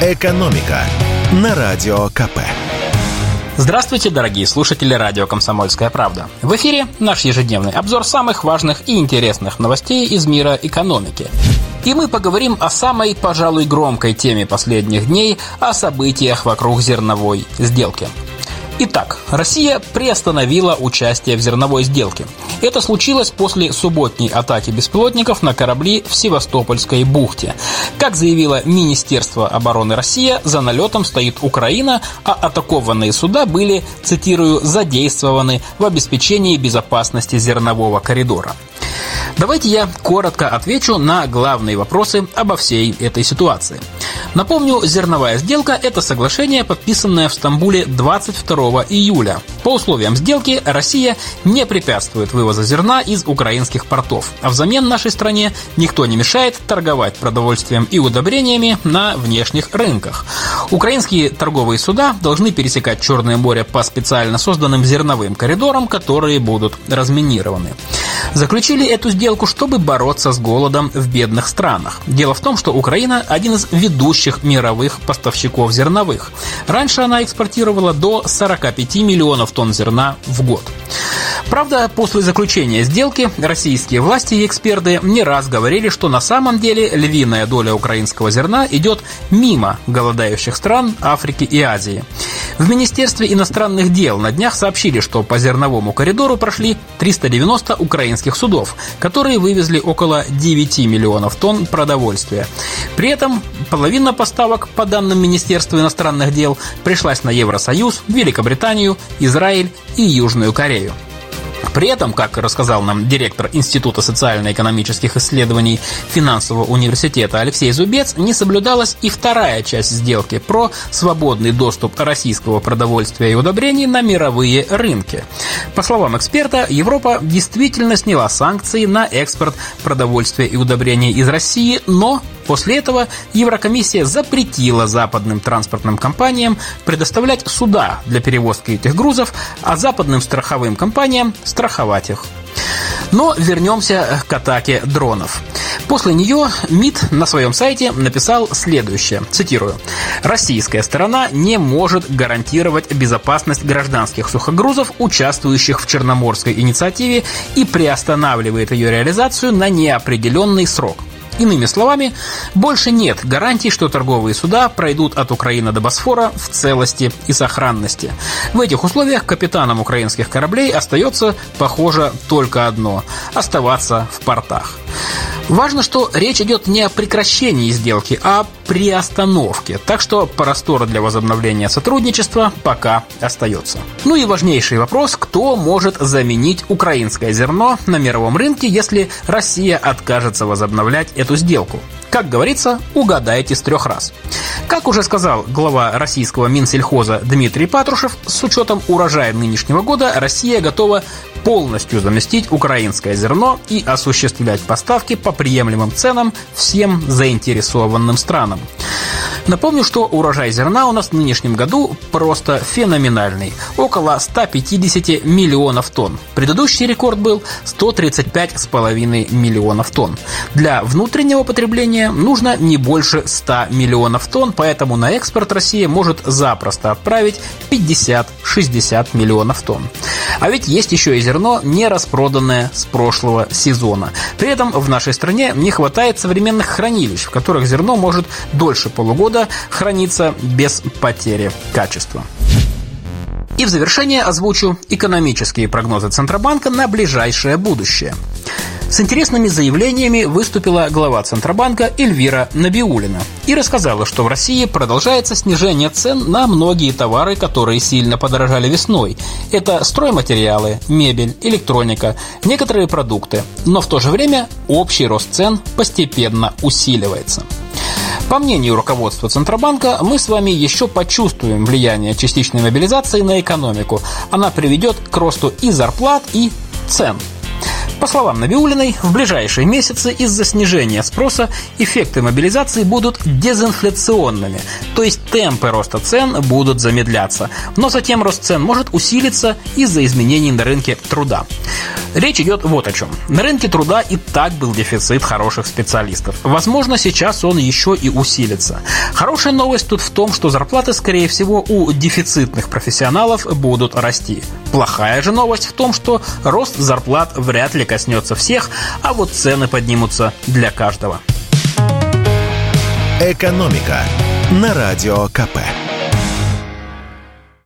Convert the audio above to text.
«Экономика» на Радио КП. Здравствуйте, дорогие слушатели радио «Комсомольская правда». В эфире наш ежедневный обзор самых важных и интересных новостей из мира экономики. И мы поговорим о самой, пожалуй, громкой теме последних дней, о событиях вокруг зерновой сделки – Итак, Россия приостановила участие в зерновой сделке. Это случилось после субботней атаки беспилотников на корабли в Севастопольской бухте. Как заявило Министерство обороны России, за налетом стоит Украина, а атакованные суда были, цитирую, задействованы в обеспечении безопасности зернового коридора. Давайте я коротко отвечу на главные вопросы обо всей этой ситуации. Напомню, зерновая сделка – это соглашение, подписанное в Стамбуле 22 июля. По условиям сделки Россия не препятствует вывоза зерна из украинских портов, а взамен нашей стране никто не мешает торговать продовольствием и удобрениями на внешних рынках. Украинские торговые суда должны пересекать Черное море по специально созданным зерновым коридорам, которые будут разминированы. Заключили эту сделку, чтобы бороться с голодом в бедных странах. Дело в том, что Украина – один из ведущих мировых поставщиков зерновых. Раньше она экспортировала до 45 миллионов тонн зерна в год. Правда, после заключения сделки российские власти и эксперты не раз говорили, что на самом деле львиная доля украинского зерна идет мимо голодающих стран Африки и Азии. В Министерстве иностранных дел на днях сообщили, что по зерновому коридору прошли 390 украинских судов, которые вывезли около 9 миллионов тонн продовольствия. При этом половина поставок, по данным Министерства иностранных дел, пришлась на Евросоюз, Великобританию, Израиль и Южную Корею. При этом, как рассказал нам директор Института социально-экономических исследований финансового университета Алексей Зубец, не соблюдалась и вторая часть сделки про свободный доступ российского продовольствия и удобрений на мировые рынки. По словам эксперта, Европа действительно сняла санкции на экспорт продовольствия и удобрений из России, но После этого Еврокомиссия запретила западным транспортным компаниям предоставлять суда для перевозки этих грузов, а западным страховым компаниям страховать их. Но вернемся к атаке дронов. После нее МИД на своем сайте написал следующее, цитирую. «Российская сторона не может гарантировать безопасность гражданских сухогрузов, участвующих в Черноморской инициативе, и приостанавливает ее реализацию на неопределенный срок. Иными словами, больше нет гарантий, что торговые суда пройдут от Украины до Босфора в целости и сохранности. В этих условиях капитанам украинских кораблей остается, похоже, только одно – оставаться в портах. Важно, что речь идет не о прекращении сделки, а о приостановке, так что простора для возобновления сотрудничества пока остается. Ну и важнейший вопрос, кто может заменить украинское зерно на мировом рынке, если Россия откажется возобновлять эту сделку. Как говорится, угадайте с трех раз. Как уже сказал глава российского Минсельхоза Дмитрий Патрушев, с учетом урожая нынешнего года Россия готова полностью заместить украинское зерно и осуществлять поставки по приемлемым ценам всем заинтересованным странам. Напомню, что урожай зерна у нас в нынешнем году просто феноменальный. Около 150 миллионов тонн. Предыдущий рекорд был 135,5 миллионов тонн. Для внутреннего потребления нужно не больше 100 миллионов тонн, поэтому на экспорт Россия может запросто отправить 50-60 миллионов тонн. А ведь есть еще и зерно, не распроданное с прошлого сезона. При этом в нашей стране не хватает современных хранилищ, в которых зерно может дольше полугода храниться без потери качества. И в завершение озвучу экономические прогнозы Центробанка на ближайшее будущее. С интересными заявлениями выступила глава Центробанка Эльвира Набиулина и рассказала, что в России продолжается снижение цен на многие товары, которые сильно подорожали весной. Это стройматериалы, мебель, электроника, некоторые продукты. Но в то же время общий рост цен постепенно усиливается. По мнению руководства Центробанка, мы с вами еще почувствуем влияние частичной мобилизации на экономику. Она приведет к росту и зарплат, и цен. По словам Набиулиной, в ближайшие месяцы из-за снижения спроса эффекты мобилизации будут дезинфляционными, то есть темпы роста цен будут замедляться, но затем рост цен может усилиться из-за изменений на рынке труда. Речь идет вот о чем. На рынке труда и так был дефицит хороших специалистов. Возможно, сейчас он еще и усилится. Хорошая новость тут в том, что зарплаты, скорее всего, у дефицитных профессионалов будут расти. Плохая же новость в том, что рост зарплат вряд ли коснется всех, а вот цены поднимутся для каждого. «Экономика» на Радио КП.